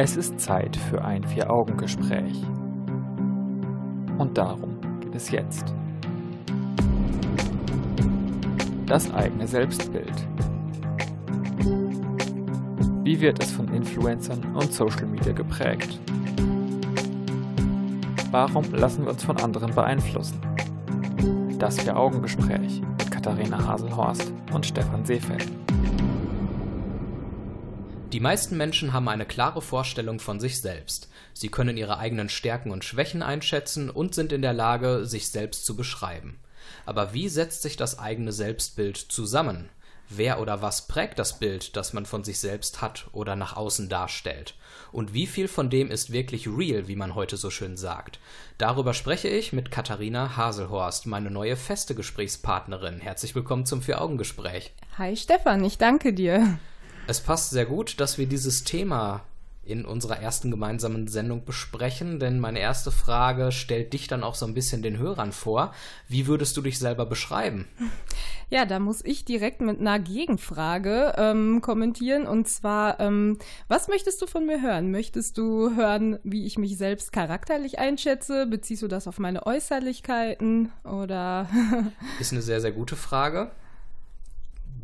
Es ist Zeit für ein Vier-Augen-Gespräch. Und darum geht es jetzt. Das eigene Selbstbild. Wie wird es von Influencern und Social Media geprägt? Warum lassen wir uns von anderen beeinflussen? Das Vier-Augen-Gespräch mit Katharina Haselhorst und Stefan Seefeld. Die meisten Menschen haben eine klare Vorstellung von sich selbst. Sie können ihre eigenen Stärken und Schwächen einschätzen und sind in der Lage, sich selbst zu beschreiben. Aber wie setzt sich das eigene Selbstbild zusammen? Wer oder was prägt das Bild, das man von sich selbst hat oder nach außen darstellt? Und wie viel von dem ist wirklich real, wie man heute so schön sagt? Darüber spreche ich mit Katharina Haselhorst, meine neue feste Gesprächspartnerin. Herzlich willkommen zum Vier-Augen-Gespräch. Hi Stefan, ich danke dir. Es passt sehr gut, dass wir dieses Thema in unserer ersten gemeinsamen Sendung besprechen, denn meine erste Frage stellt dich dann auch so ein bisschen den Hörern vor. Wie würdest du dich selber beschreiben? Ja, da muss ich direkt mit einer Gegenfrage ähm, kommentieren und zwar, ähm, was möchtest du von mir hören? Möchtest du hören, wie ich mich selbst charakterlich einschätze? Beziehst du das auf meine Äußerlichkeiten oder? Ist eine sehr, sehr gute Frage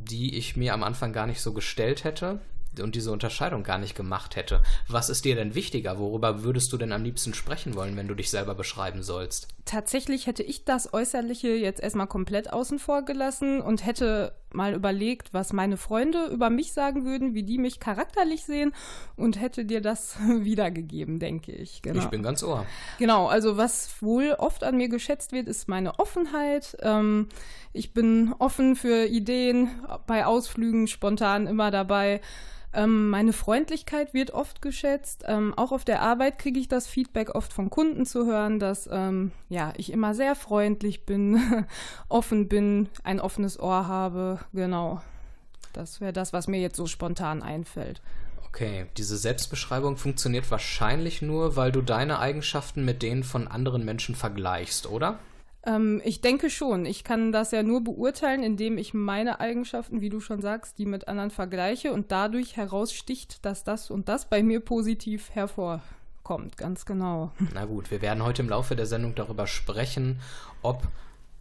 die ich mir am Anfang gar nicht so gestellt hätte und diese Unterscheidung gar nicht gemacht hätte. Was ist dir denn wichtiger? Worüber würdest du denn am liebsten sprechen wollen, wenn du dich selber beschreiben sollst? Tatsächlich hätte ich das Äußerliche jetzt erstmal komplett außen vor gelassen und hätte mal überlegt, was meine Freunde über mich sagen würden, wie die mich charakterlich sehen und hätte dir das wiedergegeben, denke ich. Genau. Ich bin ganz ohr. Genau, also was wohl oft an mir geschätzt wird, ist meine Offenheit. Ähm, ich bin offen für Ideen, bei Ausflügen spontan immer dabei. Ähm, meine Freundlichkeit wird oft geschätzt. Ähm, auch auf der Arbeit kriege ich das Feedback oft von Kunden zu hören, dass ähm, ja, ich immer sehr freundlich bin, offen bin, ein offenes Ohr habe. Genau. Das wäre das, was mir jetzt so spontan einfällt. Okay, diese Selbstbeschreibung funktioniert wahrscheinlich nur, weil du deine Eigenschaften mit denen von anderen Menschen vergleichst, oder? Ähm, ich denke schon. Ich kann das ja nur beurteilen, indem ich meine Eigenschaften, wie du schon sagst, die mit anderen vergleiche und dadurch heraussticht, dass das und das bei mir positiv hervorkommt. Ganz genau. Na gut, wir werden heute im Laufe der Sendung darüber sprechen, ob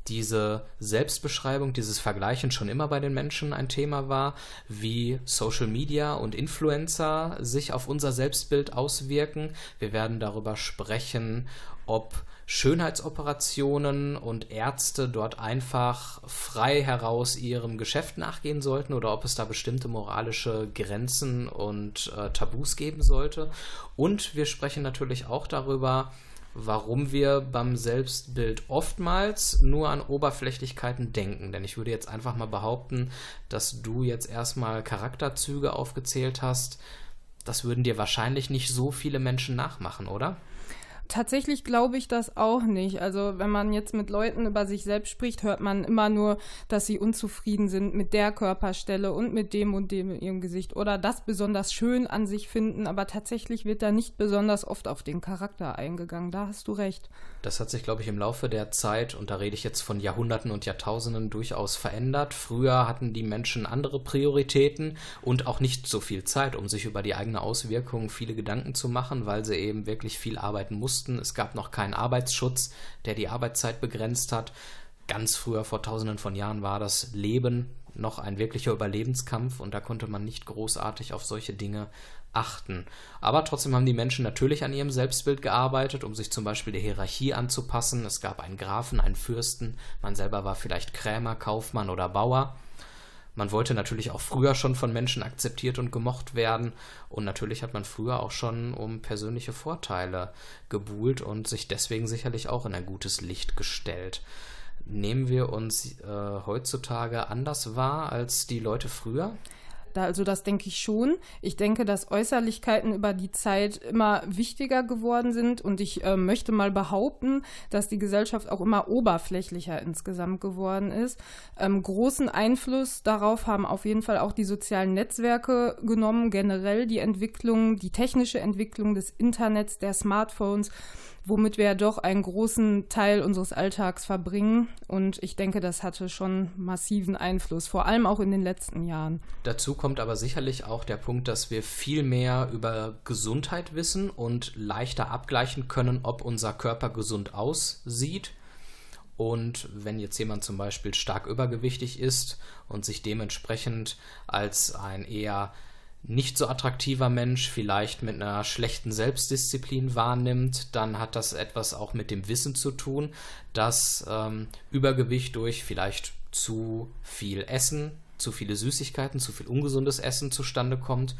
diese Selbstbeschreibung, dieses Vergleichen schon immer bei den Menschen ein Thema war, wie Social Media und Influencer sich auf unser Selbstbild auswirken. Wir werden darüber sprechen, ob Schönheitsoperationen und Ärzte dort einfach frei heraus ihrem Geschäft nachgehen sollten oder ob es da bestimmte moralische Grenzen und äh, Tabus geben sollte. Und wir sprechen natürlich auch darüber, warum wir beim Selbstbild oftmals nur an Oberflächlichkeiten denken. Denn ich würde jetzt einfach mal behaupten, dass du jetzt erstmal Charakterzüge aufgezählt hast. Das würden dir wahrscheinlich nicht so viele Menschen nachmachen, oder? Tatsächlich glaube ich das auch nicht. Also wenn man jetzt mit Leuten über sich selbst spricht, hört man immer nur, dass sie unzufrieden sind mit der Körperstelle und mit dem und dem in ihrem Gesicht oder das besonders schön an sich finden. Aber tatsächlich wird da nicht besonders oft auf den Charakter eingegangen. Da hast du recht. Das hat sich, glaube ich, im Laufe der Zeit, und da rede ich jetzt von Jahrhunderten und Jahrtausenden, durchaus verändert. Früher hatten die Menschen andere Prioritäten und auch nicht so viel Zeit, um sich über die eigene Auswirkung viele Gedanken zu machen, weil sie eben wirklich viel arbeiten mussten. Es gab noch keinen Arbeitsschutz, der die Arbeitszeit begrenzt hat. Ganz früher, vor tausenden von Jahren, war das Leben noch ein wirklicher Überlebenskampf und da konnte man nicht großartig auf solche Dinge achten. Aber trotzdem haben die Menschen natürlich an ihrem Selbstbild gearbeitet, um sich zum Beispiel der Hierarchie anzupassen. Es gab einen Grafen, einen Fürsten, man selber war vielleicht Krämer, Kaufmann oder Bauer. Man wollte natürlich auch früher schon von Menschen akzeptiert und gemocht werden. Und natürlich hat man früher auch schon um persönliche Vorteile gebuhlt und sich deswegen sicherlich auch in ein gutes Licht gestellt. Nehmen wir uns äh, heutzutage anders wahr als die Leute früher? Also das denke ich schon. Ich denke, dass Äußerlichkeiten über die Zeit immer wichtiger geworden sind und ich äh, möchte mal behaupten, dass die Gesellschaft auch immer oberflächlicher insgesamt geworden ist. Ähm, großen Einfluss darauf haben auf jeden Fall auch die sozialen Netzwerke genommen, generell die Entwicklung, die technische Entwicklung des Internets, der Smartphones womit wir ja doch einen großen Teil unseres Alltags verbringen. Und ich denke, das hatte schon massiven Einfluss, vor allem auch in den letzten Jahren. Dazu kommt aber sicherlich auch der Punkt, dass wir viel mehr über Gesundheit wissen und leichter abgleichen können, ob unser Körper gesund aussieht. Und wenn jetzt jemand zum Beispiel stark übergewichtig ist und sich dementsprechend als ein eher nicht so attraktiver Mensch vielleicht mit einer schlechten Selbstdisziplin wahrnimmt, dann hat das etwas auch mit dem Wissen zu tun, dass ähm, Übergewicht durch vielleicht zu viel Essen, zu viele Süßigkeiten, zu viel ungesundes Essen zustande kommt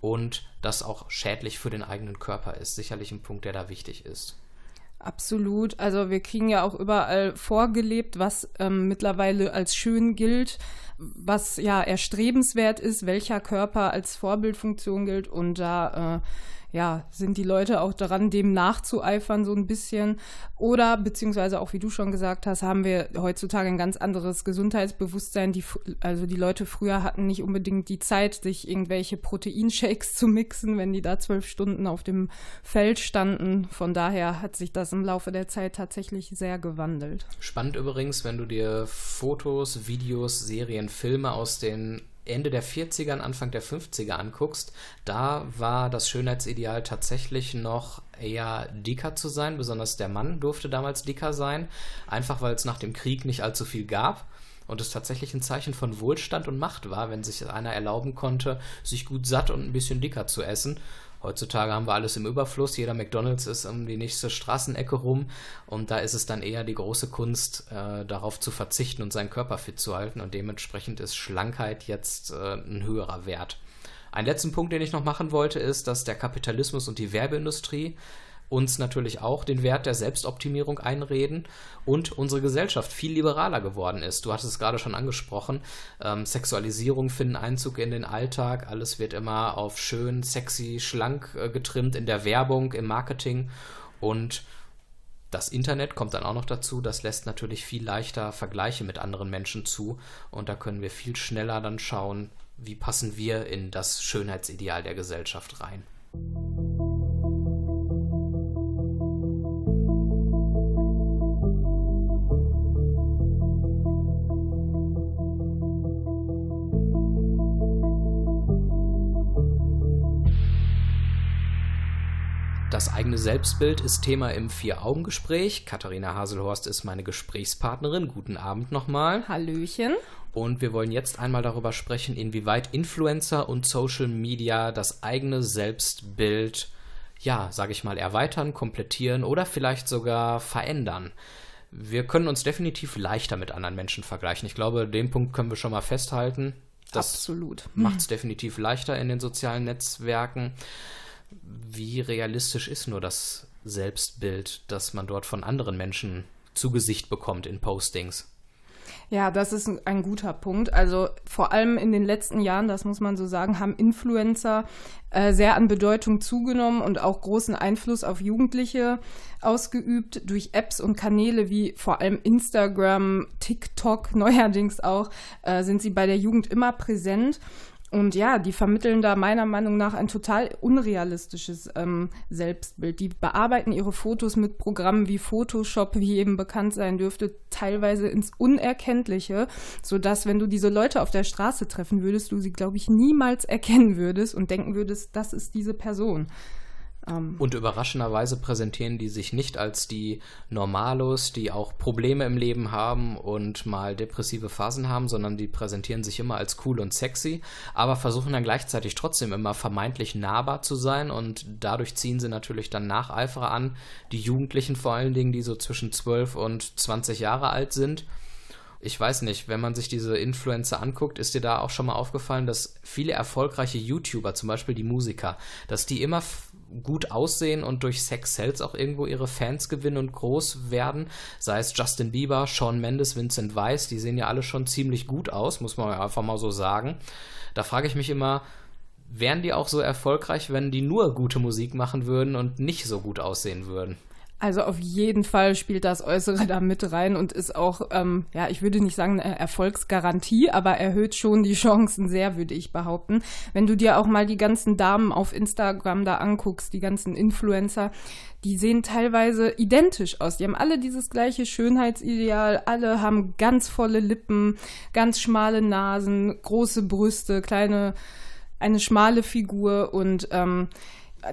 und das auch schädlich für den eigenen Körper ist. Sicherlich ein Punkt, der da wichtig ist. Absolut. Also wir kriegen ja auch überall vorgelebt, was ähm, mittlerweile als schön gilt was ja erstrebenswert ist, welcher Körper als Vorbildfunktion gilt. Und da äh, ja, sind die Leute auch daran, dem nachzueifern so ein bisschen. Oder beziehungsweise auch, wie du schon gesagt hast, haben wir heutzutage ein ganz anderes Gesundheitsbewusstsein. Die, also die Leute früher hatten nicht unbedingt die Zeit, sich irgendwelche Proteinshakes zu mixen, wenn die da zwölf Stunden auf dem Feld standen. Von daher hat sich das im Laufe der Zeit tatsächlich sehr gewandelt. Spannend übrigens, wenn du dir Fotos, Videos, Serien, Filme aus den Ende der 40er, Anfang der 50er anguckst, da war das Schönheitsideal tatsächlich noch eher dicker zu sein. Besonders der Mann durfte damals dicker sein, einfach weil es nach dem Krieg nicht allzu viel gab und es tatsächlich ein Zeichen von Wohlstand und Macht war, wenn sich einer erlauben konnte, sich gut satt und ein bisschen dicker zu essen. Heutzutage haben wir alles im Überfluss. Jeder McDonalds ist um die nächste Straßenecke rum. Und da ist es dann eher die große Kunst, äh, darauf zu verzichten und seinen Körper fit zu halten. Und dementsprechend ist Schlankheit jetzt äh, ein höherer Wert. Ein letzten Punkt, den ich noch machen wollte, ist, dass der Kapitalismus und die Werbeindustrie uns natürlich auch den Wert der Selbstoptimierung einreden und unsere Gesellschaft viel liberaler geworden ist. Du hattest es gerade schon angesprochen. Ähm, Sexualisierung finden Einzug in den Alltag. Alles wird immer auf schön, sexy, schlank äh, getrimmt in der Werbung, im Marketing und das Internet kommt dann auch noch dazu, das lässt natürlich viel leichter Vergleiche mit anderen Menschen zu und da können wir viel schneller dann schauen, wie passen wir in das Schönheitsideal der Gesellschaft rein. Das eigene Selbstbild ist Thema im Vier-Augen-Gespräch. Katharina Haselhorst ist meine Gesprächspartnerin. Guten Abend nochmal. Hallöchen. Und wir wollen jetzt einmal darüber sprechen, inwieweit Influencer und Social Media das eigene Selbstbild, ja, sage ich mal, erweitern, komplettieren oder vielleicht sogar verändern. Wir können uns definitiv leichter mit anderen Menschen vergleichen. Ich glaube, den Punkt können wir schon mal festhalten. Das Absolut. Macht es definitiv leichter in den sozialen Netzwerken wie realistisch ist nur das Selbstbild, das man dort von anderen Menschen zu Gesicht bekommt in Postings? Ja, das ist ein guter Punkt. Also vor allem in den letzten Jahren, das muss man so sagen, haben Influencer äh, sehr an Bedeutung zugenommen und auch großen Einfluss auf Jugendliche ausgeübt. Durch Apps und Kanäle wie vor allem Instagram, TikTok neuerdings auch, äh, sind sie bei der Jugend immer präsent. Und ja, die vermitteln da meiner Meinung nach ein total unrealistisches ähm, Selbstbild. Die bearbeiten ihre Fotos mit Programmen wie Photoshop, wie eben bekannt sein dürfte, teilweise ins Unerkenntliche, sodass, wenn du diese Leute auf der Straße treffen würdest, du sie, glaube ich, niemals erkennen würdest und denken würdest, das ist diese Person. Ähm, und überraschenderweise präsentieren die sich nicht als die Normalos, die auch Probleme im Leben haben und mal depressive Phasen haben, sondern die präsentieren sich immer als cool und sexy, aber versuchen dann gleichzeitig trotzdem immer vermeintlich nahbar zu sein und dadurch ziehen sie natürlich dann Nacheiferer an, die Jugendlichen vor allen Dingen, die so zwischen 12 und 20 Jahre alt sind. Ich weiß nicht, wenn man sich diese Influencer anguckt, ist dir da auch schon mal aufgefallen, dass viele erfolgreiche YouTuber, zum Beispiel die Musiker, dass die immer gut aussehen und durch Sex Cells auch irgendwo ihre Fans gewinnen und groß werden. Sei es Justin Bieber, Shawn Mendes, Vincent Weiss, die sehen ja alle schon ziemlich gut aus, muss man einfach mal so sagen. Da frage ich mich immer, wären die auch so erfolgreich, wenn die nur gute Musik machen würden und nicht so gut aussehen würden? Also auf jeden Fall spielt das Äußere da mit rein und ist auch, ähm, ja, ich würde nicht sagen eine Erfolgsgarantie, aber erhöht schon die Chancen sehr, würde ich behaupten. Wenn du dir auch mal die ganzen Damen auf Instagram da anguckst, die ganzen Influencer, die sehen teilweise identisch aus. Die haben alle dieses gleiche Schönheitsideal, alle haben ganz volle Lippen, ganz schmale Nasen, große Brüste, kleine, eine schmale Figur und ähm,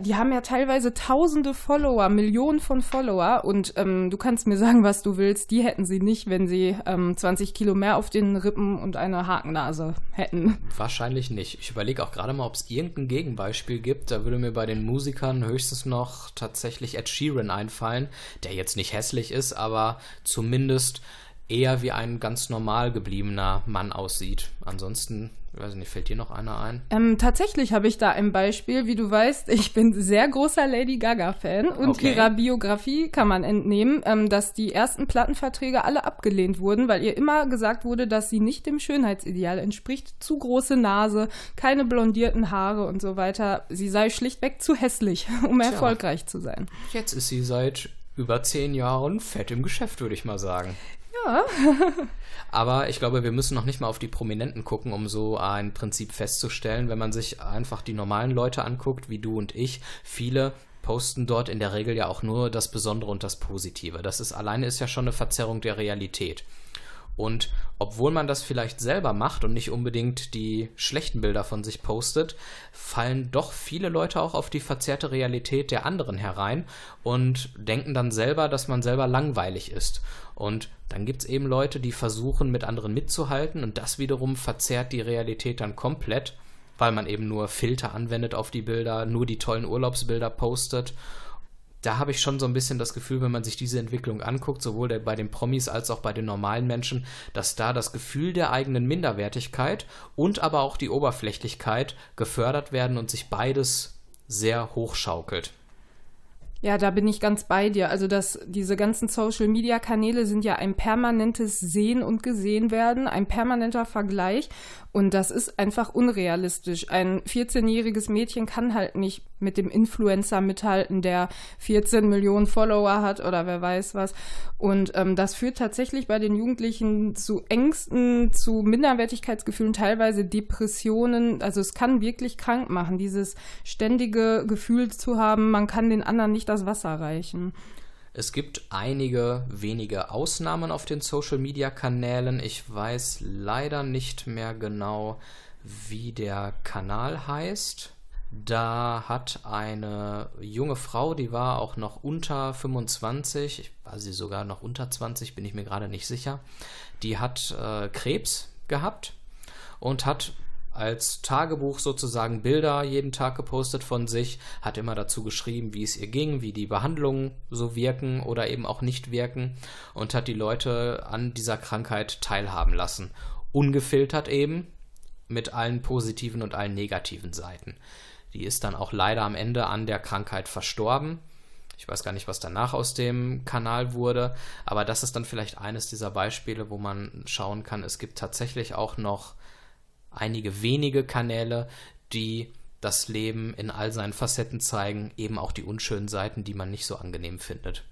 die haben ja teilweise tausende Follower, Millionen von Follower und ähm, du kannst mir sagen, was du willst, die hätten sie nicht, wenn sie ähm, 20 Kilo mehr auf den Rippen und eine Hakennase hätten. Wahrscheinlich nicht. Ich überlege auch gerade mal, ob es irgendein Gegenbeispiel gibt. Da würde mir bei den Musikern höchstens noch tatsächlich Ed Sheeran einfallen, der jetzt nicht hässlich ist, aber zumindest eher wie ein ganz normal gebliebener Mann aussieht. Ansonsten ich weiß nicht, fällt dir noch einer ein? Ähm, tatsächlich habe ich da ein Beispiel. Wie du weißt, ich bin sehr großer Lady Gaga-Fan und okay. ihrer Biografie kann man entnehmen, ähm, dass die ersten Plattenverträge alle abgelehnt wurden, weil ihr immer gesagt wurde, dass sie nicht dem Schönheitsideal entspricht. Zu große Nase, keine blondierten Haare und so weiter. Sie sei schlichtweg zu hässlich, um Tja. erfolgreich zu sein. Jetzt ist sie seit über zehn Jahren fett im Geschäft, würde ich mal sagen. Aber ich glaube, wir müssen noch nicht mal auf die Prominenten gucken, um so ein Prinzip festzustellen. Wenn man sich einfach die normalen Leute anguckt, wie du und ich, viele posten dort in der Regel ja auch nur das Besondere und das Positive. Das ist alleine ist ja schon eine Verzerrung der Realität. Und obwohl man das vielleicht selber macht und nicht unbedingt die schlechten Bilder von sich postet, fallen doch viele Leute auch auf die verzerrte Realität der anderen herein und denken dann selber, dass man selber langweilig ist. Und dann gibt es eben Leute, die versuchen, mit anderen mitzuhalten und das wiederum verzerrt die Realität dann komplett, weil man eben nur Filter anwendet auf die Bilder, nur die tollen Urlaubsbilder postet da habe ich schon so ein bisschen das Gefühl, wenn man sich diese Entwicklung anguckt, sowohl der, bei den Promis als auch bei den normalen Menschen, dass da das Gefühl der eigenen Minderwertigkeit und aber auch die Oberflächlichkeit gefördert werden und sich beides sehr hochschaukelt. Ja, da bin ich ganz bei dir. Also, dass diese ganzen Social-Media-Kanäle sind ja ein permanentes Sehen und Gesehen werden, ein permanenter Vergleich. Und das ist einfach unrealistisch. Ein 14-jähriges Mädchen kann halt nicht mit dem Influencer mithalten, der 14 Millionen Follower hat oder wer weiß was. Und ähm, das führt tatsächlich bei den Jugendlichen zu Ängsten, zu Minderwertigkeitsgefühlen, teilweise Depressionen. Also es kann wirklich krank machen, dieses ständige Gefühl zu haben, man kann den anderen nicht das Wasser reichen. Es gibt einige wenige Ausnahmen auf den Social-Media-Kanälen. Ich weiß leider nicht mehr genau, wie der Kanal heißt. Da hat eine junge Frau, die war auch noch unter 25, ich war sie sogar noch unter 20, bin ich mir gerade nicht sicher, die hat äh, Krebs gehabt und hat als Tagebuch sozusagen Bilder jeden Tag gepostet von sich, hat immer dazu geschrieben, wie es ihr ging, wie die Behandlungen so wirken oder eben auch nicht wirken und hat die Leute an dieser Krankheit teilhaben lassen. Ungefiltert eben mit allen positiven und allen negativen Seiten. Die ist dann auch leider am Ende an der Krankheit verstorben. Ich weiß gar nicht, was danach aus dem Kanal wurde, aber das ist dann vielleicht eines dieser Beispiele, wo man schauen kann, es gibt tatsächlich auch noch einige wenige Kanäle, die das Leben in all seinen Facetten zeigen, eben auch die unschönen Seiten, die man nicht so angenehm findet.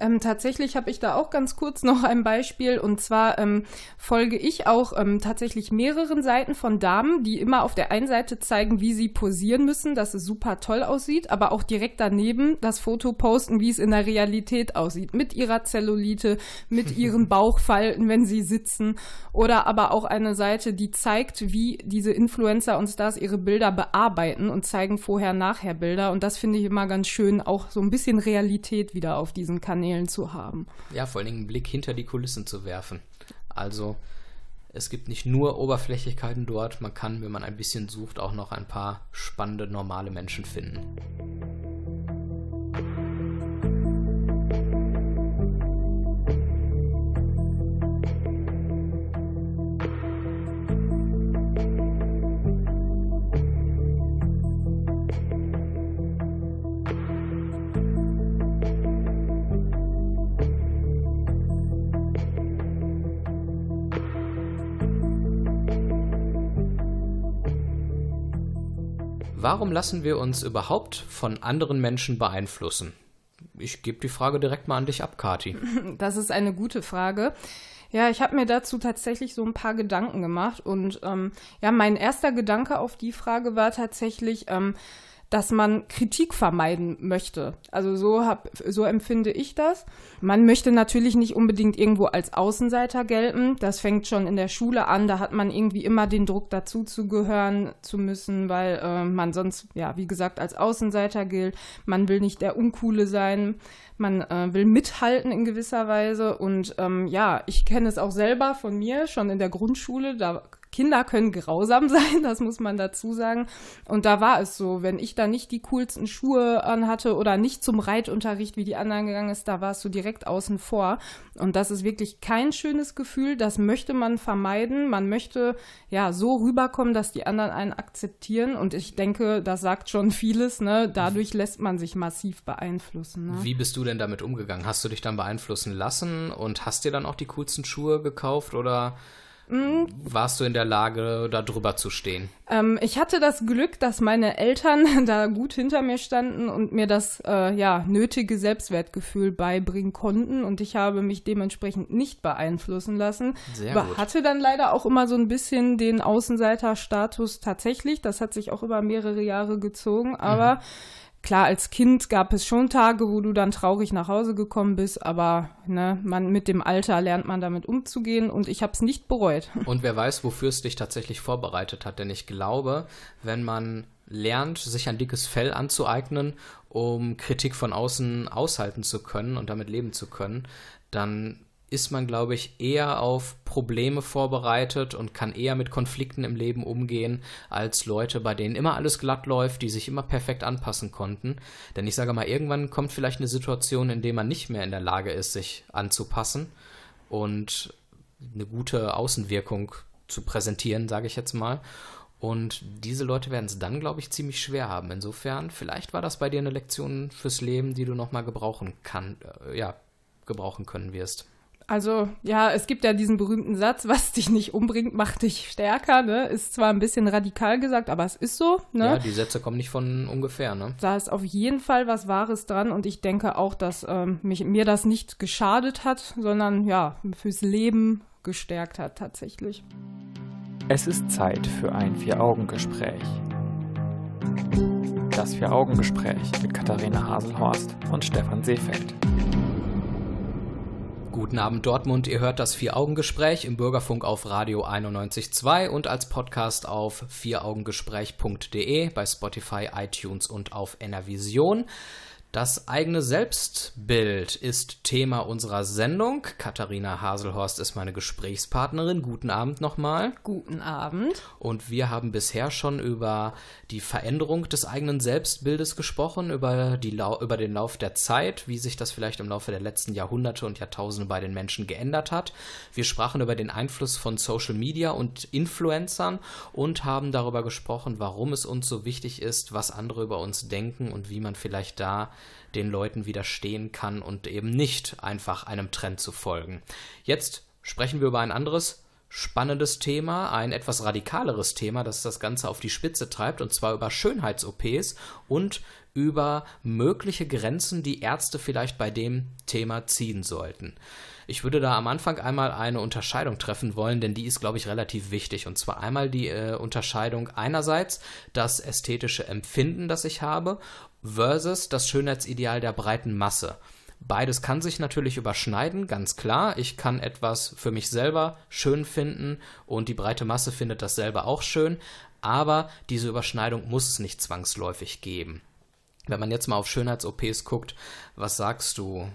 Ähm, tatsächlich habe ich da auch ganz kurz noch ein Beispiel. Und zwar ähm, folge ich auch ähm, tatsächlich mehreren Seiten von Damen, die immer auf der einen Seite zeigen, wie sie posieren müssen, dass es super toll aussieht, aber auch direkt daneben das Foto posten, wie es in der Realität aussieht, mit ihrer Zellulite, mit ihren Bauchfalten, wenn sie sitzen. Oder aber auch eine Seite, die zeigt, wie diese Influencer und Stars ihre Bilder bearbeiten und zeigen vorher-nachher Bilder. Und das finde ich immer ganz schön, auch so ein bisschen Realität wieder auf diesen Kanälen Kanälen zu haben. Ja, vor allen Dingen einen Blick hinter die Kulissen zu werfen. Also es gibt nicht nur Oberflächlichkeiten dort, man kann, wenn man ein bisschen sucht, auch noch ein paar spannende normale Menschen finden. Warum lassen wir uns überhaupt von anderen Menschen beeinflussen? ich gebe die Frage direkt mal an dich ab, Kati. Das ist eine gute Frage. Ja, ich habe mir dazu tatsächlich so ein paar Gedanken gemacht und ähm, ja, mein erster Gedanke auf die Frage war tatsächlich, ähm, dass man Kritik vermeiden möchte. Also so hab, so empfinde ich das. Man möchte natürlich nicht unbedingt irgendwo als Außenseiter gelten. Das fängt schon in der Schule an. Da hat man irgendwie immer den Druck, dazu zu gehören zu müssen, weil äh, man sonst, ja, wie gesagt, als Außenseiter gilt. Man will nicht der Uncoole sein. Man äh, will mithalten in gewisser Weise. Und ähm, ja, ich kenne es auch selber von mir, schon in der Grundschule. Da Kinder können grausam sein, das muss man dazu sagen. Und da war es so, wenn ich da nicht die coolsten Schuhe anhatte oder nicht zum Reitunterricht wie die anderen gegangen ist, da warst du direkt außen vor. Und das ist wirklich kein schönes Gefühl. Das möchte man vermeiden. Man möchte ja so rüberkommen, dass die anderen einen akzeptieren. Und ich denke, das sagt schon vieles. Ne? Dadurch lässt man sich massiv beeinflussen. Ne? Wie bist du denn damit umgegangen? Hast du dich dann beeinflussen lassen und hast dir dann auch die coolsten Schuhe gekauft oder Mhm. Warst du in der Lage, da drüber zu stehen? Ähm, ich hatte das Glück, dass meine Eltern da gut hinter mir standen und mir das äh, ja, nötige Selbstwertgefühl beibringen konnten und ich habe mich dementsprechend nicht beeinflussen lassen. Sehr gut. Hatte dann leider auch immer so ein bisschen den Außenseiterstatus tatsächlich. Das hat sich auch über mehrere Jahre gezogen, aber mhm Klar, als Kind gab es schon Tage, wo du dann traurig nach Hause gekommen bist, aber ne, man mit dem Alter lernt man damit umzugehen und ich habe es nicht bereut. Und wer weiß, wofür es dich tatsächlich vorbereitet hat, denn ich glaube, wenn man lernt, sich ein dickes Fell anzueignen, um Kritik von außen aushalten zu können und damit leben zu können, dann ist man, glaube ich, eher auf Probleme vorbereitet und kann eher mit Konflikten im Leben umgehen, als Leute, bei denen immer alles glatt läuft, die sich immer perfekt anpassen konnten. Denn ich sage mal, irgendwann kommt vielleicht eine Situation, in der man nicht mehr in der Lage ist, sich anzupassen und eine gute Außenwirkung zu präsentieren, sage ich jetzt mal. Und diese Leute werden es dann, glaube ich, ziemlich schwer haben. Insofern, vielleicht war das bei dir eine Lektion fürs Leben, die du nochmal gebrauchen kann, äh, ja, gebrauchen können wirst. Also ja, es gibt ja diesen berühmten Satz, was dich nicht umbringt, macht dich stärker. Ne? Ist zwar ein bisschen radikal gesagt, aber es ist so. Ne? Ja, die Sätze kommen nicht von ungefähr. Ne? Da ist auf jeden Fall was Wahres dran und ich denke auch, dass ähm, mich, mir das nicht geschadet hat, sondern ja, fürs Leben gestärkt hat tatsächlich. Es ist Zeit für ein Vier-Augen-Gespräch. Das Vier-Augen-Gespräch mit Katharina Haselhorst und Stefan Seefeld. Guten Abend Dortmund, ihr hört das Vier-Augen-Gespräch im Bürgerfunk auf Radio 91.2 und als Podcast auf vieraugengespräch.de bei Spotify, iTunes und auf Enervision. Das eigene Selbstbild ist Thema unserer Sendung. Katharina Haselhorst ist meine Gesprächspartnerin. Guten Abend nochmal. Guten Abend. Und wir haben bisher schon über die Veränderung des eigenen Selbstbildes gesprochen, über, die über den Lauf der Zeit, wie sich das vielleicht im Laufe der letzten Jahrhunderte und Jahrtausende bei den Menschen geändert hat. Wir sprachen über den Einfluss von Social Media und Influencern und haben darüber gesprochen, warum es uns so wichtig ist, was andere über uns denken und wie man vielleicht da den Leuten widerstehen kann und eben nicht einfach einem Trend zu folgen. Jetzt sprechen wir über ein anderes spannendes Thema, ein etwas radikaleres Thema, das das Ganze auf die Spitze treibt, und zwar über Schönheits-OPs und über mögliche Grenzen, die Ärzte vielleicht bei dem Thema ziehen sollten. Ich würde da am Anfang einmal eine Unterscheidung treffen wollen, denn die ist, glaube ich, relativ wichtig. Und zwar einmal die äh, Unterscheidung einerseits das ästhetische Empfinden, das ich habe, versus das Schönheitsideal der breiten Masse. Beides kann sich natürlich überschneiden, ganz klar. Ich kann etwas für mich selber schön finden und die breite Masse findet das selber auch schön, aber diese Überschneidung muss es nicht zwangsläufig geben. Wenn man jetzt mal auf Schönheits-OPs guckt, was sagst du?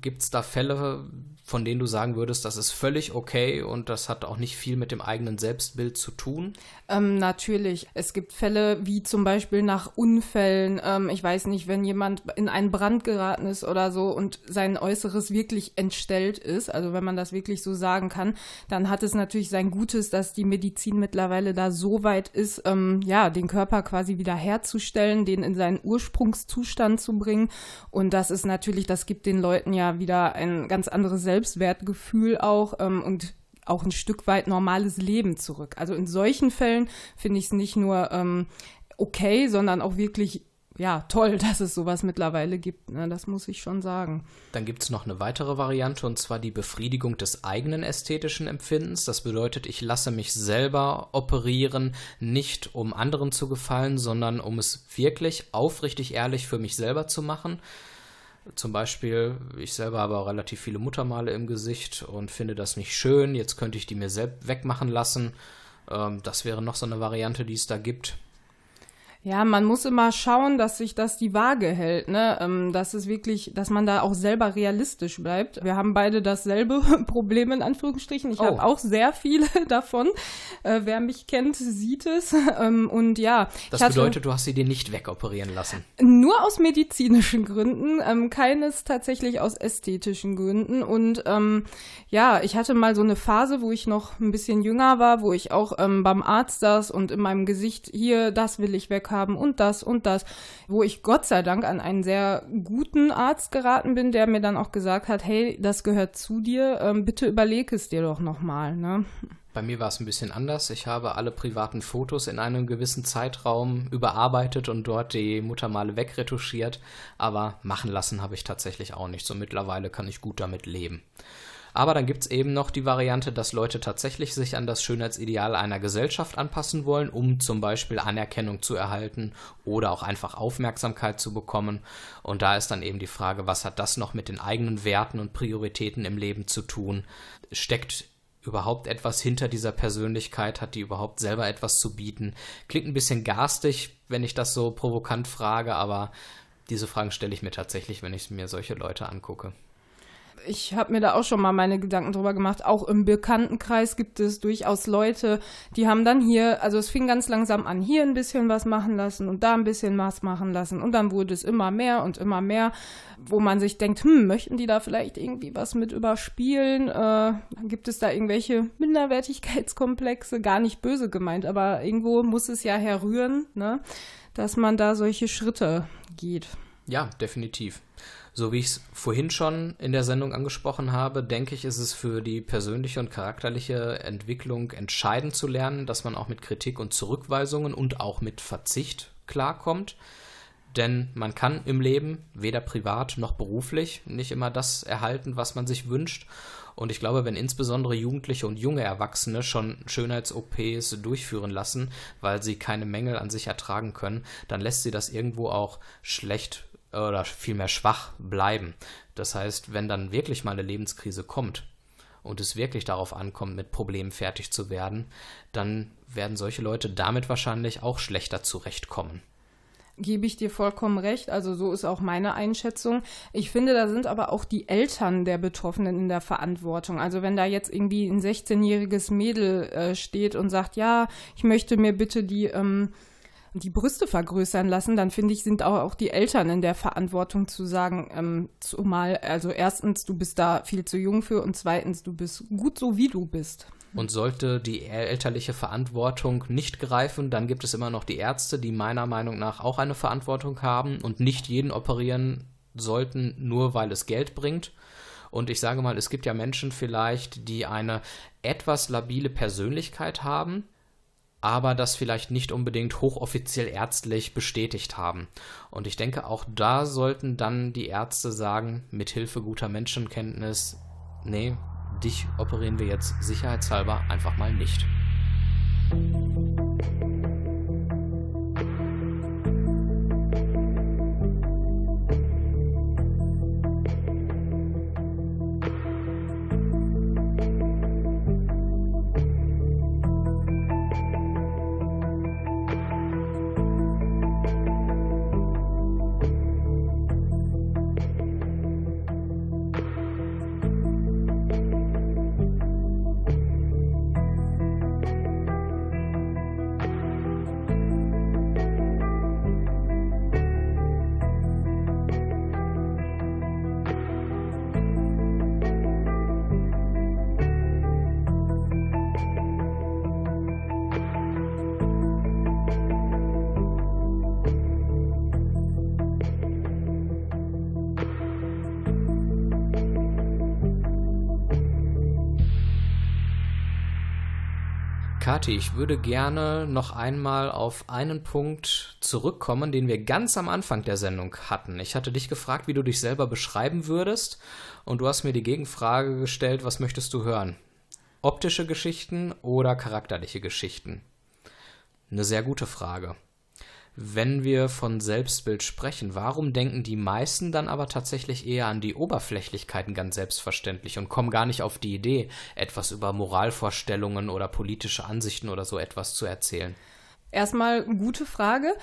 Gibt es da Fälle, von denen du sagen würdest, das ist völlig okay und das hat auch nicht viel mit dem eigenen Selbstbild zu tun? Ähm, natürlich. Es gibt Fälle wie zum Beispiel nach Unfällen. Ähm, ich weiß nicht, wenn jemand in einen Brand geraten ist oder so und sein Äußeres wirklich entstellt ist, also wenn man das wirklich so sagen kann, dann hat es natürlich sein Gutes, dass die Medizin mittlerweile da so weit ist, ähm, ja, den Körper quasi wieder herzustellen, den in seinen Ursprungszustand zu bringen. Und das ist natürlich, das gibt den Leuten ja wieder ein ganz anderes Selbstwertgefühl auch ähm, und auch ein Stück weit normales Leben zurück. Also in solchen Fällen finde ich es nicht nur ähm, okay, sondern auch wirklich ja, toll, dass es sowas mittlerweile gibt. Ne? Das muss ich schon sagen. Dann gibt es noch eine weitere Variante und zwar die Befriedigung des eigenen ästhetischen Empfindens. Das bedeutet, ich lasse mich selber operieren, nicht um anderen zu gefallen, sondern um es wirklich aufrichtig ehrlich für mich selber zu machen. Zum Beispiel, ich selber habe auch relativ viele Muttermale im Gesicht und finde das nicht schön. Jetzt könnte ich die mir selbst wegmachen lassen. Ähm, das wäre noch so eine Variante, die es da gibt. Ja, man muss immer schauen, dass sich das die Waage hält, ne? Ähm, dass es wirklich, dass man da auch selber realistisch bleibt. Wir haben beide dasselbe Problem in Anführungsstrichen. Ich oh. habe auch sehr viele davon. Äh, wer mich kennt, sieht es. Ähm, und ja. Das bedeutet, du hast sie dir nicht wegoperieren lassen. Nur aus medizinischen Gründen, ähm, keines tatsächlich aus ästhetischen Gründen. Und ja, ich hatte mal so eine Phase, wo ich noch ein bisschen jünger war, wo ich auch beim Arzt saß und in meinem Gesicht hier, das will ich weg haben und das und das, wo ich Gott sei Dank an einen sehr guten Arzt geraten bin, der mir dann auch gesagt hat, hey, das gehört zu dir, ähm, bitte überleg es dir doch nochmal. Ne? Bei mir war es ein bisschen anders. Ich habe alle privaten Fotos in einem gewissen Zeitraum überarbeitet und dort die Muttermale wegretuschiert, aber machen lassen habe ich tatsächlich auch nicht. So mittlerweile kann ich gut damit leben. Aber dann gibt es eben noch die Variante, dass Leute tatsächlich sich an das Schönheitsideal einer Gesellschaft anpassen wollen, um zum Beispiel Anerkennung zu erhalten oder auch einfach Aufmerksamkeit zu bekommen. Und da ist dann eben die Frage, was hat das noch mit den eigenen Werten und Prioritäten im Leben zu tun? Steckt überhaupt etwas hinter dieser Persönlichkeit? Hat die überhaupt selber etwas zu bieten? Klingt ein bisschen garstig, wenn ich das so provokant frage, aber diese Fragen stelle ich mir tatsächlich, wenn ich mir solche Leute angucke ich habe mir da auch schon mal meine Gedanken drüber gemacht. Auch im Bekanntenkreis gibt es durchaus Leute, die haben dann hier, also es fing ganz langsam an, hier ein bisschen was machen lassen und da ein bisschen was machen lassen. Und dann wurde es immer mehr und immer mehr, wo man sich denkt, hm, möchten die da vielleicht irgendwie was mit überspielen? Äh, gibt es da irgendwelche Minderwertigkeitskomplexe? Gar nicht böse gemeint, aber irgendwo muss es ja herrühren, ne? dass man da solche Schritte geht. Ja, definitiv. So wie ich es vorhin schon in der Sendung angesprochen habe, denke ich, ist es für die persönliche und charakterliche Entwicklung entscheidend zu lernen, dass man auch mit Kritik und Zurückweisungen und auch mit Verzicht klarkommt. Denn man kann im Leben weder privat noch beruflich nicht immer das erhalten, was man sich wünscht. Und ich glaube, wenn insbesondere Jugendliche und junge Erwachsene schon Schönheits-OPs durchführen lassen, weil sie keine Mängel an sich ertragen können, dann lässt sie das irgendwo auch schlecht oder vielmehr schwach bleiben. Das heißt, wenn dann wirklich mal eine Lebenskrise kommt und es wirklich darauf ankommt, mit Problemen fertig zu werden, dann werden solche Leute damit wahrscheinlich auch schlechter zurechtkommen. Gebe ich dir vollkommen recht. Also so ist auch meine Einschätzung. Ich finde, da sind aber auch die Eltern der Betroffenen in der Verantwortung. Also wenn da jetzt irgendwie ein 16-jähriges Mädel äh, steht und sagt, ja, ich möchte mir bitte die ähm, die Brüste vergrößern lassen, dann finde ich, sind auch, auch die Eltern in der Verantwortung zu sagen, ähm, zumal, also erstens, du bist da viel zu jung für und zweitens, du bist gut so, wie du bist. Und sollte die elterliche Verantwortung nicht greifen, dann gibt es immer noch die Ärzte, die meiner Meinung nach auch eine Verantwortung haben und nicht jeden operieren sollten, nur weil es Geld bringt. Und ich sage mal, es gibt ja Menschen vielleicht, die eine etwas labile Persönlichkeit haben, aber das vielleicht nicht unbedingt hochoffiziell ärztlich bestätigt haben. Und ich denke, auch da sollten dann die Ärzte sagen, mit Hilfe guter Menschenkenntnis, nee, dich operieren wir jetzt sicherheitshalber einfach mal nicht. Kati, ich würde gerne noch einmal auf einen Punkt zurückkommen, den wir ganz am Anfang der Sendung hatten. Ich hatte dich gefragt, wie du dich selber beschreiben würdest, und du hast mir die Gegenfrage gestellt, was möchtest du hören? Optische Geschichten oder charakterliche Geschichten? Eine sehr gute Frage. Wenn wir von Selbstbild sprechen, warum denken die meisten dann aber tatsächlich eher an die Oberflächlichkeiten ganz selbstverständlich und kommen gar nicht auf die Idee, etwas über Moralvorstellungen oder politische Ansichten oder so etwas zu erzählen? Erstmal gute Frage.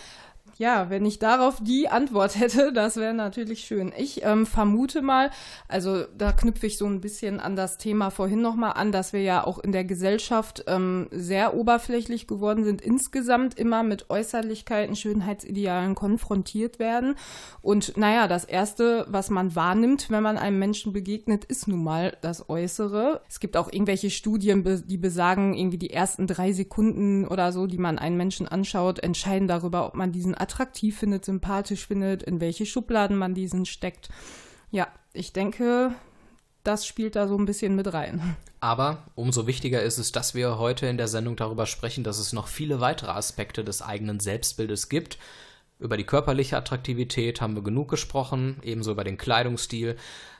Ja, wenn ich darauf die Antwort hätte, das wäre natürlich schön. Ich ähm, vermute mal, also da knüpfe ich so ein bisschen an das Thema vorhin nochmal an, dass wir ja auch in der Gesellschaft ähm, sehr oberflächlich geworden sind, insgesamt immer mit Äußerlichkeiten, Schönheitsidealen konfrontiert werden. Und naja, das Erste, was man wahrnimmt, wenn man einem Menschen begegnet, ist nun mal das Äußere. Es gibt auch irgendwelche Studien, die besagen, irgendwie die ersten drei Sekunden oder so, die man einen Menschen anschaut, entscheiden darüber, ob man diesen attraktiv findet, sympathisch findet, in welche Schubladen man diesen steckt. Ja, ich denke, das spielt da so ein bisschen mit rein. Aber umso wichtiger ist es, dass wir heute in der Sendung darüber sprechen, dass es noch viele weitere Aspekte des eigenen Selbstbildes gibt. Über die körperliche Attraktivität haben wir genug gesprochen, ebenso über den Kleidungsstil.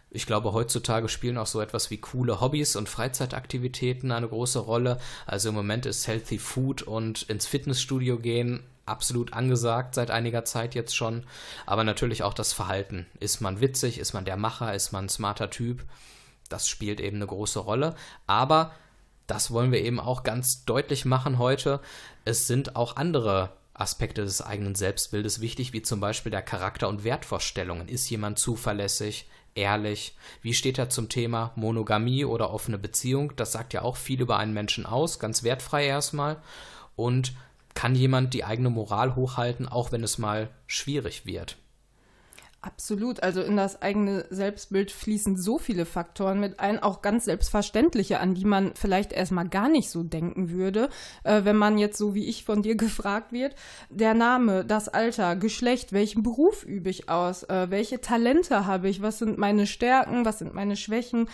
Ich glaube, heutzutage spielen auch so etwas wie coole Hobbys und Freizeitaktivitäten eine große Rolle. Also im Moment ist Healthy Food und ins Fitnessstudio gehen absolut angesagt seit einiger Zeit jetzt schon. Aber natürlich auch das Verhalten. Ist man witzig? Ist man der Macher? Ist man ein smarter Typ? Das spielt eben eine große Rolle. Aber das wollen wir eben auch ganz deutlich machen heute. Es sind auch andere Aspekte des eigenen Selbstbildes wichtig, wie zum Beispiel der Charakter und Wertvorstellungen. Ist jemand zuverlässig? Ehrlich? Wie steht er zum Thema Monogamie oder offene Beziehung? Das sagt ja auch viel über einen Menschen aus, ganz wertfrei erstmal. Und kann jemand die eigene Moral hochhalten, auch wenn es mal schwierig wird. Absolut. Also in das eigene Selbstbild fließen so viele Faktoren mit ein, auch ganz selbstverständliche, an die man vielleicht erstmal gar nicht so denken würde, äh, wenn man jetzt so wie ich von dir gefragt wird. Der Name, das Alter, Geschlecht, welchen Beruf übe ich aus, äh, welche Talente habe ich, was sind meine Stärken, was sind meine Schwächen,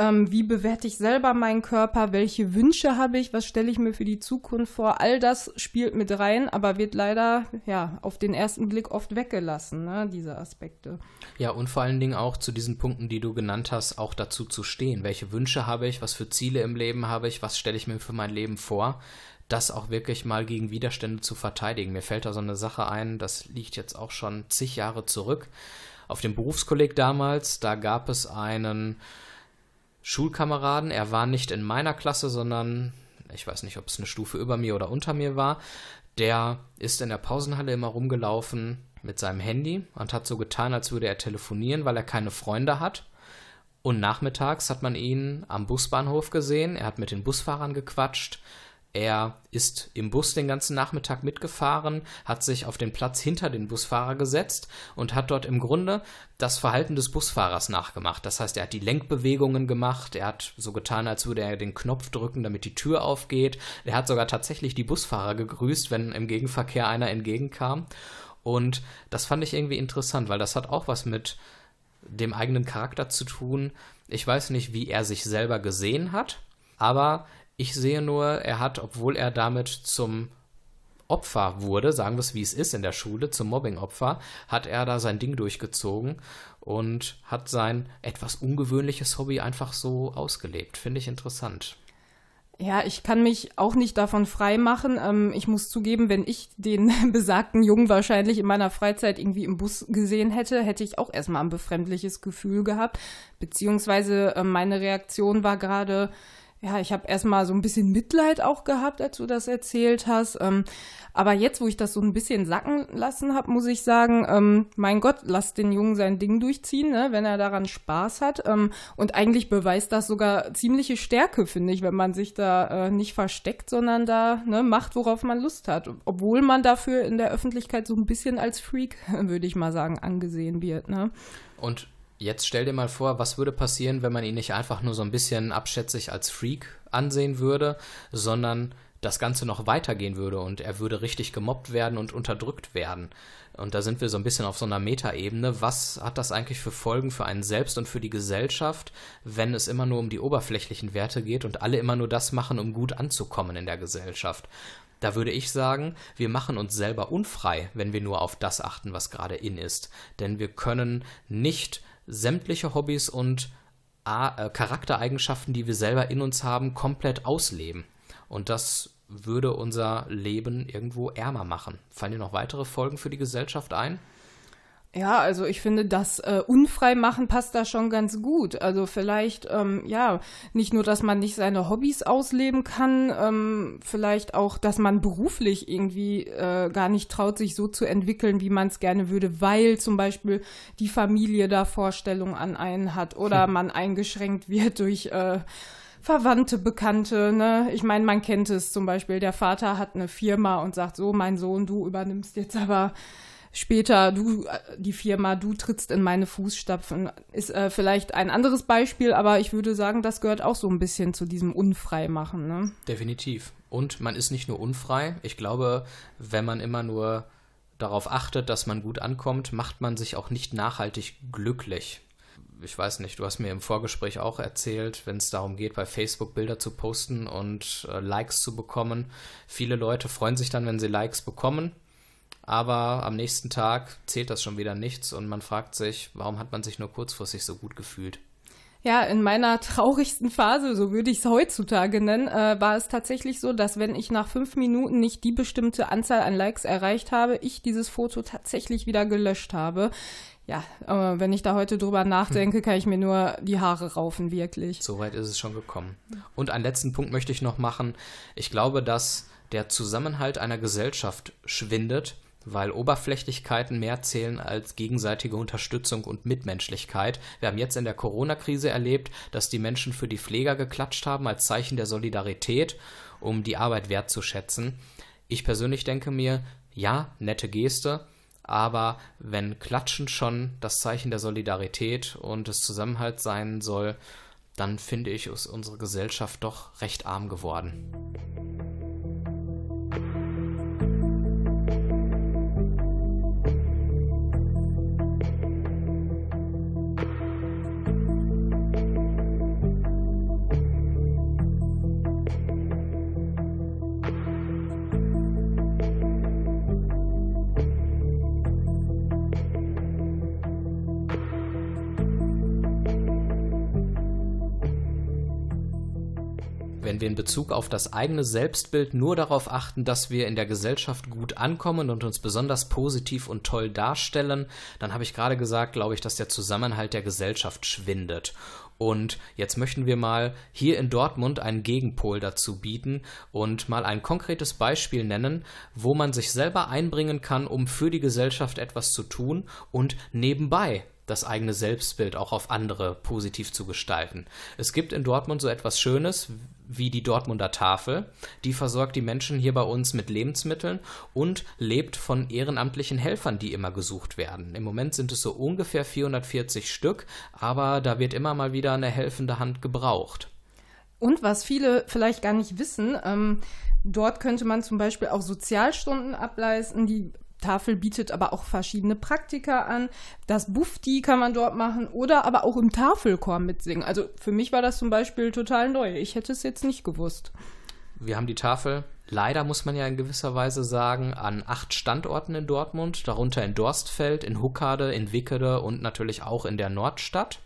ähm, wie bewerte ich selber meinen Körper, welche Wünsche habe ich, was stelle ich mir für die Zukunft vor. All das spielt mit rein, aber wird leider ja auf den ersten Blick oft weggelassen, ne, diese Aspekte. Ja, und vor allen Dingen auch zu diesen Punkten, die du genannt hast, auch dazu zu stehen. Welche Wünsche habe ich, was für Ziele im Leben habe ich, was stelle ich mir für mein Leben vor das auch wirklich mal gegen Widerstände zu verteidigen. Mir fällt da so eine Sache ein, das liegt jetzt auch schon zig Jahre zurück. Auf dem Berufskolleg damals, da gab es einen Schulkameraden. Er war nicht in meiner Klasse, sondern ich weiß nicht, ob es eine Stufe über mir oder unter mir war. Der ist in der Pausenhalle immer rumgelaufen mit seinem Handy und hat so getan, als würde er telefonieren, weil er keine Freunde hat. Und nachmittags hat man ihn am Busbahnhof gesehen. Er hat mit den Busfahrern gequatscht. Er ist im Bus den ganzen Nachmittag mitgefahren, hat sich auf den Platz hinter den Busfahrer gesetzt und hat dort im Grunde das Verhalten des Busfahrers nachgemacht. Das heißt, er hat die Lenkbewegungen gemacht, er hat so getan, als würde er den Knopf drücken, damit die Tür aufgeht. Er hat sogar tatsächlich die Busfahrer gegrüßt, wenn im Gegenverkehr einer entgegenkam. Und das fand ich irgendwie interessant, weil das hat auch was mit dem eigenen Charakter zu tun. Ich weiß nicht, wie er sich selber gesehen hat, aber ich sehe nur, er hat, obwohl er damit zum Opfer wurde, sagen wir es wie es ist in der Schule, zum Mobbing-Opfer, hat er da sein Ding durchgezogen und hat sein etwas ungewöhnliches Hobby einfach so ausgelebt. Finde ich interessant. Ja, ich kann mich auch nicht davon frei machen. Ähm, ich muss zugeben, wenn ich den besagten Jungen wahrscheinlich in meiner Freizeit irgendwie im Bus gesehen hätte, hätte ich auch erstmal ein befremdliches Gefühl gehabt. Beziehungsweise äh, meine Reaktion war gerade, ja, ich habe erstmal so ein bisschen Mitleid auch gehabt, als du das erzählt hast. Ähm, aber jetzt, wo ich das so ein bisschen sacken lassen habe, muss ich sagen, ähm, mein Gott, lass den Jungen sein Ding durchziehen, ne, wenn er daran Spaß hat. Ähm, und eigentlich beweist das sogar ziemliche Stärke, finde ich, wenn man sich da äh, nicht versteckt, sondern da ne, macht, worauf man Lust hat. Obwohl man dafür in der Öffentlichkeit so ein bisschen als Freak, würde ich mal sagen, angesehen wird. Ne? Und Jetzt stell dir mal vor, was würde passieren, wenn man ihn nicht einfach nur so ein bisschen abschätzig als Freak ansehen würde, sondern das Ganze noch weitergehen würde und er würde richtig gemobbt werden und unterdrückt werden. Und da sind wir so ein bisschen auf so einer Metaebene. Was hat das eigentlich für Folgen für einen selbst und für die Gesellschaft, wenn es immer nur um die oberflächlichen Werte geht und alle immer nur das machen, um gut anzukommen in der Gesellschaft? Da würde ich sagen, wir machen uns selber unfrei, wenn wir nur auf das achten, was gerade in ist. Denn wir können nicht sämtliche Hobbys und äh, Charaktereigenschaften, die wir selber in uns haben, komplett ausleben. Und das würde unser Leben irgendwo ärmer machen. Fallen dir noch weitere Folgen für die Gesellschaft ein? Ja, also ich finde, das äh, unfrei machen passt da schon ganz gut. Also vielleicht, ähm, ja, nicht nur, dass man nicht seine Hobbys ausleben kann, ähm, vielleicht auch, dass man beruflich irgendwie äh, gar nicht traut, sich so zu entwickeln, wie man es gerne würde, weil zum Beispiel die Familie da Vorstellungen an einen hat oder hm. man eingeschränkt wird durch äh, Verwandte, Bekannte, ne? Ich meine, man kennt es zum Beispiel, der Vater hat eine Firma und sagt so, mein Sohn, du übernimmst jetzt aber später du äh, die Firma, du trittst in meine Fußstapfen, ist äh, vielleicht ein anderes Beispiel, aber ich würde sagen, das gehört auch so ein bisschen zu diesem Unfreimachen. Ne? Definitiv. Und man ist nicht nur unfrei. Ich glaube, wenn man immer nur darauf achtet, dass man gut ankommt, macht man sich auch nicht nachhaltig glücklich. Ich weiß nicht, du hast mir im Vorgespräch auch erzählt, wenn es darum geht, bei Facebook Bilder zu posten und äh, Likes zu bekommen. Viele Leute freuen sich dann, wenn sie Likes bekommen aber am nächsten Tag zählt das schon wieder nichts und man fragt sich, warum hat man sich nur kurzfristig so gut gefühlt? Ja, in meiner traurigsten Phase, so würde ich es heutzutage nennen, äh, war es tatsächlich so, dass wenn ich nach fünf Minuten nicht die bestimmte Anzahl an Likes erreicht habe, ich dieses Foto tatsächlich wieder gelöscht habe. Ja, äh, wenn ich da heute drüber nachdenke, hm. kann ich mir nur die Haare raufen, wirklich. Soweit ist es schon gekommen. Und einen letzten Punkt möchte ich noch machen. Ich glaube, dass der Zusammenhalt einer Gesellschaft schwindet, weil Oberflächlichkeiten mehr zählen als gegenseitige Unterstützung und Mitmenschlichkeit. Wir haben jetzt in der Corona-Krise erlebt, dass die Menschen für die Pfleger geklatscht haben als Zeichen der Solidarität, um die Arbeit wertzuschätzen. Ich persönlich denke mir, ja, nette Geste, aber wenn Klatschen schon das Zeichen der Solidarität und des Zusammenhalts sein soll, dann finde ich, ist unsere Gesellschaft doch recht arm geworden. Bezug auf das eigene Selbstbild nur darauf achten, dass wir in der Gesellschaft gut ankommen und uns besonders positiv und toll darstellen, dann habe ich gerade gesagt, glaube ich, dass der Zusammenhalt der Gesellschaft schwindet. Und jetzt möchten wir mal hier in Dortmund einen Gegenpol dazu bieten und mal ein konkretes Beispiel nennen, wo man sich selber einbringen kann, um für die Gesellschaft etwas zu tun und nebenbei das eigene Selbstbild auch auf andere positiv zu gestalten. Es gibt in Dortmund so etwas Schönes wie die Dortmunder Tafel. Die versorgt die Menschen hier bei uns mit Lebensmitteln und lebt von ehrenamtlichen Helfern, die immer gesucht werden. Im Moment sind es so ungefähr 440 Stück, aber da wird immer mal wieder eine helfende Hand gebraucht. Und was viele vielleicht gar nicht wissen, ähm, dort könnte man zum Beispiel auch Sozialstunden ableisten, die Tafel bietet aber auch verschiedene Praktika an. Das Bufti kann man dort machen oder aber auch im Tafelchor mitsingen. Also für mich war das zum Beispiel total neu. Ich hätte es jetzt nicht gewusst. Wir haben die Tafel, leider muss man ja in gewisser Weise sagen, an acht Standorten in Dortmund, darunter in Dorstfeld, in Huckade, in Wickede und natürlich auch in der Nordstadt.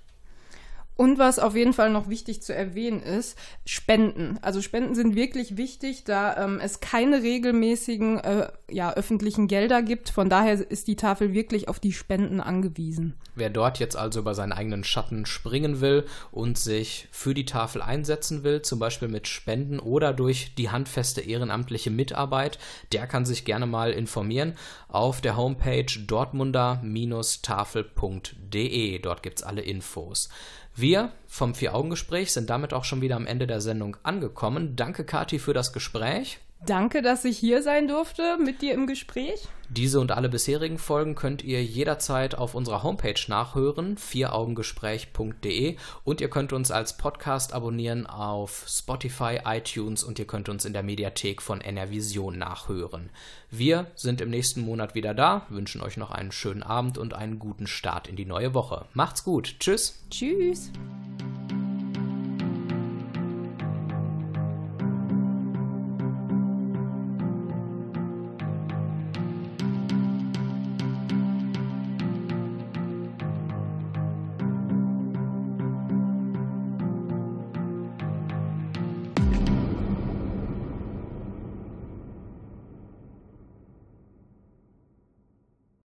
Und was auf jeden Fall noch wichtig zu erwähnen ist, Spenden. Also Spenden sind wirklich wichtig, da ähm, es keine regelmäßigen äh, ja, öffentlichen Gelder gibt. Von daher ist die Tafel wirklich auf die Spenden angewiesen. Wer dort jetzt also über seinen eigenen Schatten springen will und sich für die Tafel einsetzen will, zum Beispiel mit Spenden oder durch die handfeste ehrenamtliche Mitarbeit, der kann sich gerne mal informieren auf der Homepage dortmunder-tafel.de. Dort gibt es alle Infos. Wir vom Vier-Augen-Gespräch sind damit auch schon wieder am Ende der Sendung angekommen. Danke, Kati, für das Gespräch. Danke, dass ich hier sein durfte mit dir im Gespräch. Diese und alle bisherigen Folgen könnt ihr jederzeit auf unserer Homepage nachhören, vieraugengespräch.de und ihr könnt uns als Podcast abonnieren auf Spotify, iTunes und ihr könnt uns in der Mediathek von NRVision nachhören. Wir sind im nächsten Monat wieder da, wünschen euch noch einen schönen Abend und einen guten Start in die neue Woche. Macht's gut. Tschüss. Tschüss.